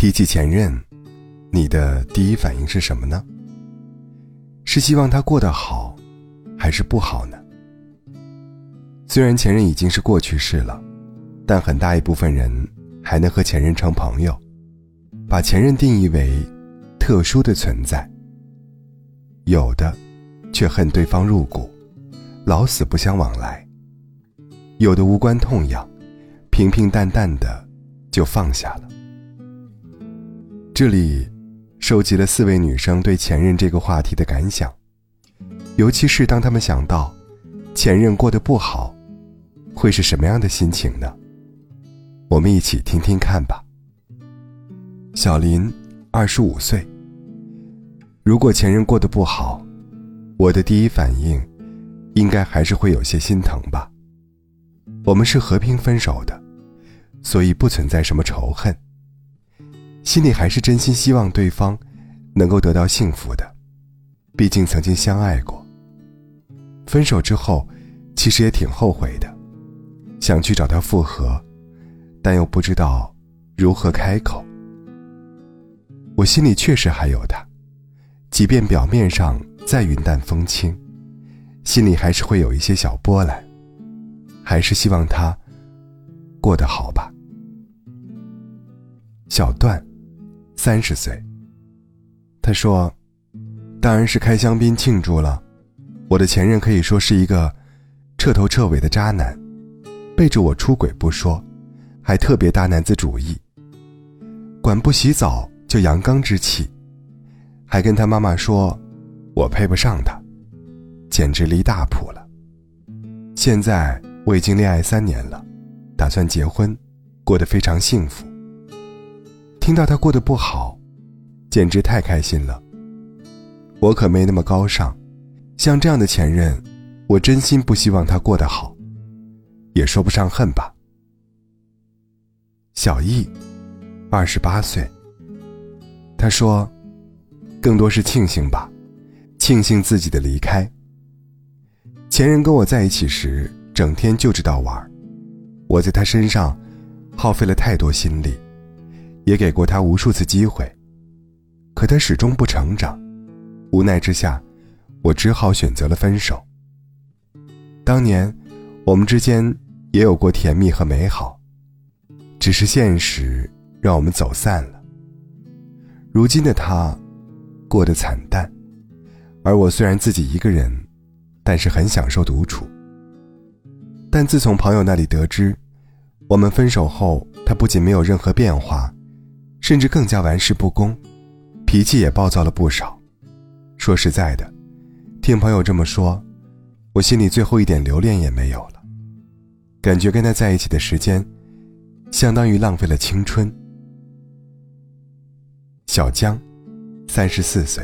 提起前任，你的第一反应是什么呢？是希望他过得好，还是不好呢？虽然前任已经是过去式了，但很大一部分人还能和前任成朋友，把前任定义为特殊的存在。有的，却恨对方入骨，老死不相往来；有的无关痛痒，平平淡淡的就放下了。这里收集了四位女生对前任这个话题的感想，尤其是当她们想到前任过得不好，会是什么样的心情呢？我们一起听听看吧。小林，二十五岁。如果前任过得不好，我的第一反应应该还是会有些心疼吧。我们是和平分手的，所以不存在什么仇恨。心里还是真心希望对方能够得到幸福的，毕竟曾经相爱过。分手之后，其实也挺后悔的，想去找他复合，但又不知道如何开口。我心里确实还有他，即便表面上再云淡风轻，心里还是会有一些小波澜，还是希望他过得好吧。小段。三十岁。他说：“当然是开香槟庆祝了。我的前任可以说是一个彻头彻尾的渣男，背着我出轨不说，还特别大男子主义。管不洗澡就阳刚之气，还跟他妈妈说，我配不上他，简直离大谱了。现在我已经恋爱三年了，打算结婚，过得非常幸福。”听到他过得不好，简直太开心了。我可没那么高尚，像这样的前任，我真心不希望他过得好，也说不上恨吧。小易，二十八岁。他说，更多是庆幸吧，庆幸自己的离开。前任跟我在一起时，整天就知道玩，我在他身上耗费了太多心力。也给过他无数次机会，可他始终不成长，无奈之下，我只好选择了分手。当年，我们之间也有过甜蜜和美好，只是现实让我们走散了。如今的他，过得惨淡，而我虽然自己一个人，但是很享受独处。但自从朋友那里得知，我们分手后，他不仅没有任何变化。甚至更加玩世不恭，脾气也暴躁了不少。说实在的，听朋友这么说，我心里最后一点留恋也没有了。感觉跟他在一起的时间，相当于浪费了青春。小江，三十四岁。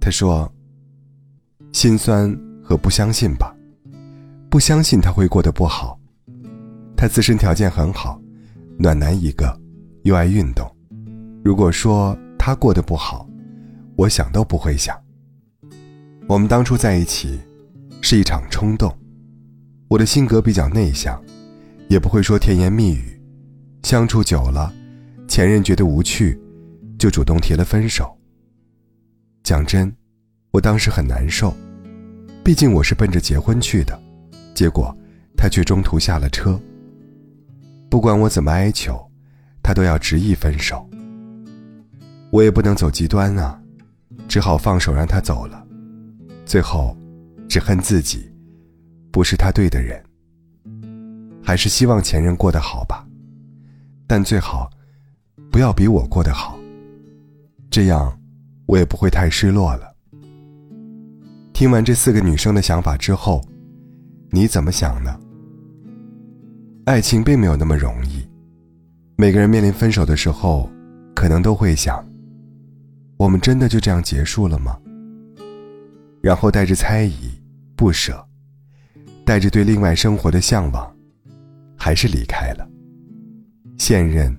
他说：“心酸和不相信吧，不相信他会过得不好。他自身条件很好，暖男一个。”又爱运动，如果说他过得不好，我想都不会想。我们当初在一起，是一场冲动。我的性格比较内向，也不会说甜言蜜语。相处久了，前任觉得无趣，就主动提了分手。讲真，我当时很难受，毕竟我是奔着结婚去的，结果他却中途下了车。不管我怎么哀求。他都要执意分手，我也不能走极端啊，只好放手让他走了。最后，只恨自己，不是他对的人。还是希望前任过得好吧，但最好不要比我过得好，这样我也不会太失落了。听完这四个女生的想法之后，你怎么想呢？爱情并没有那么容易。每个人面临分手的时候，可能都会想：我们真的就这样结束了吗？然后带着猜疑、不舍，带着对另外生活的向往，还是离开了。现任，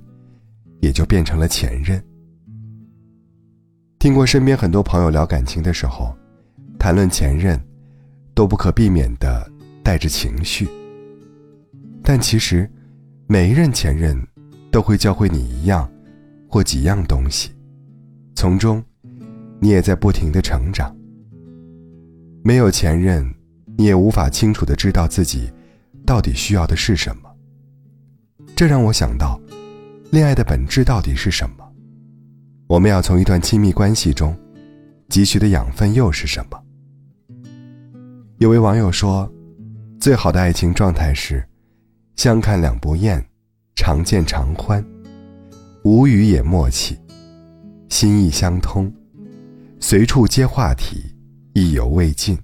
也就变成了前任。听过身边很多朋友聊感情的时候，谈论前任，都不可避免的带着情绪。但其实，每一任前任。都会教会你一样或几样东西，从中，你也在不停的成长。没有前任，你也无法清楚的知道自己到底需要的是什么。这让我想到，恋爱的本质到底是什么？我们要从一段亲密关系中汲取的养分又是什么？有位网友说，最好的爱情状态是，相看两不厌，常见常欢，无语也默契，心意相通，随处接话题，意犹未尽，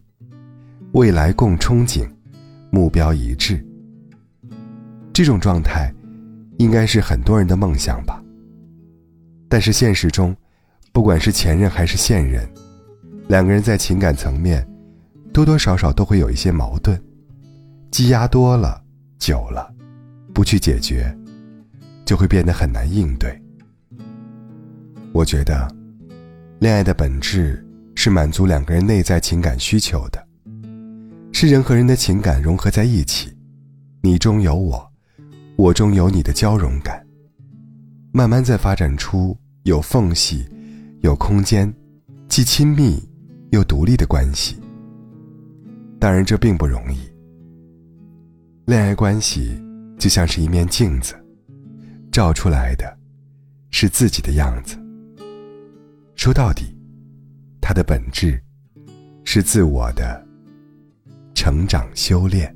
未来共憧憬，目标一致。这种状态。应该是很多人的梦想吧。但是现实中，不管是前任还是现任，两个人在情感层面，多多少少都会有一些矛盾，积压多了、久了，不去解决，就会变得很难应对。我觉得，恋爱的本质是满足两个人内在情感需求的，是人和人的情感融合在一起，你中有我。我中有你的交融感，慢慢在发展出有缝隙、有空间、既亲密又独立的关系。当然，这并不容易。恋爱关系就像是一面镜子，照出来的，是自己的样子。说到底，它的本质，是自我的成长修炼。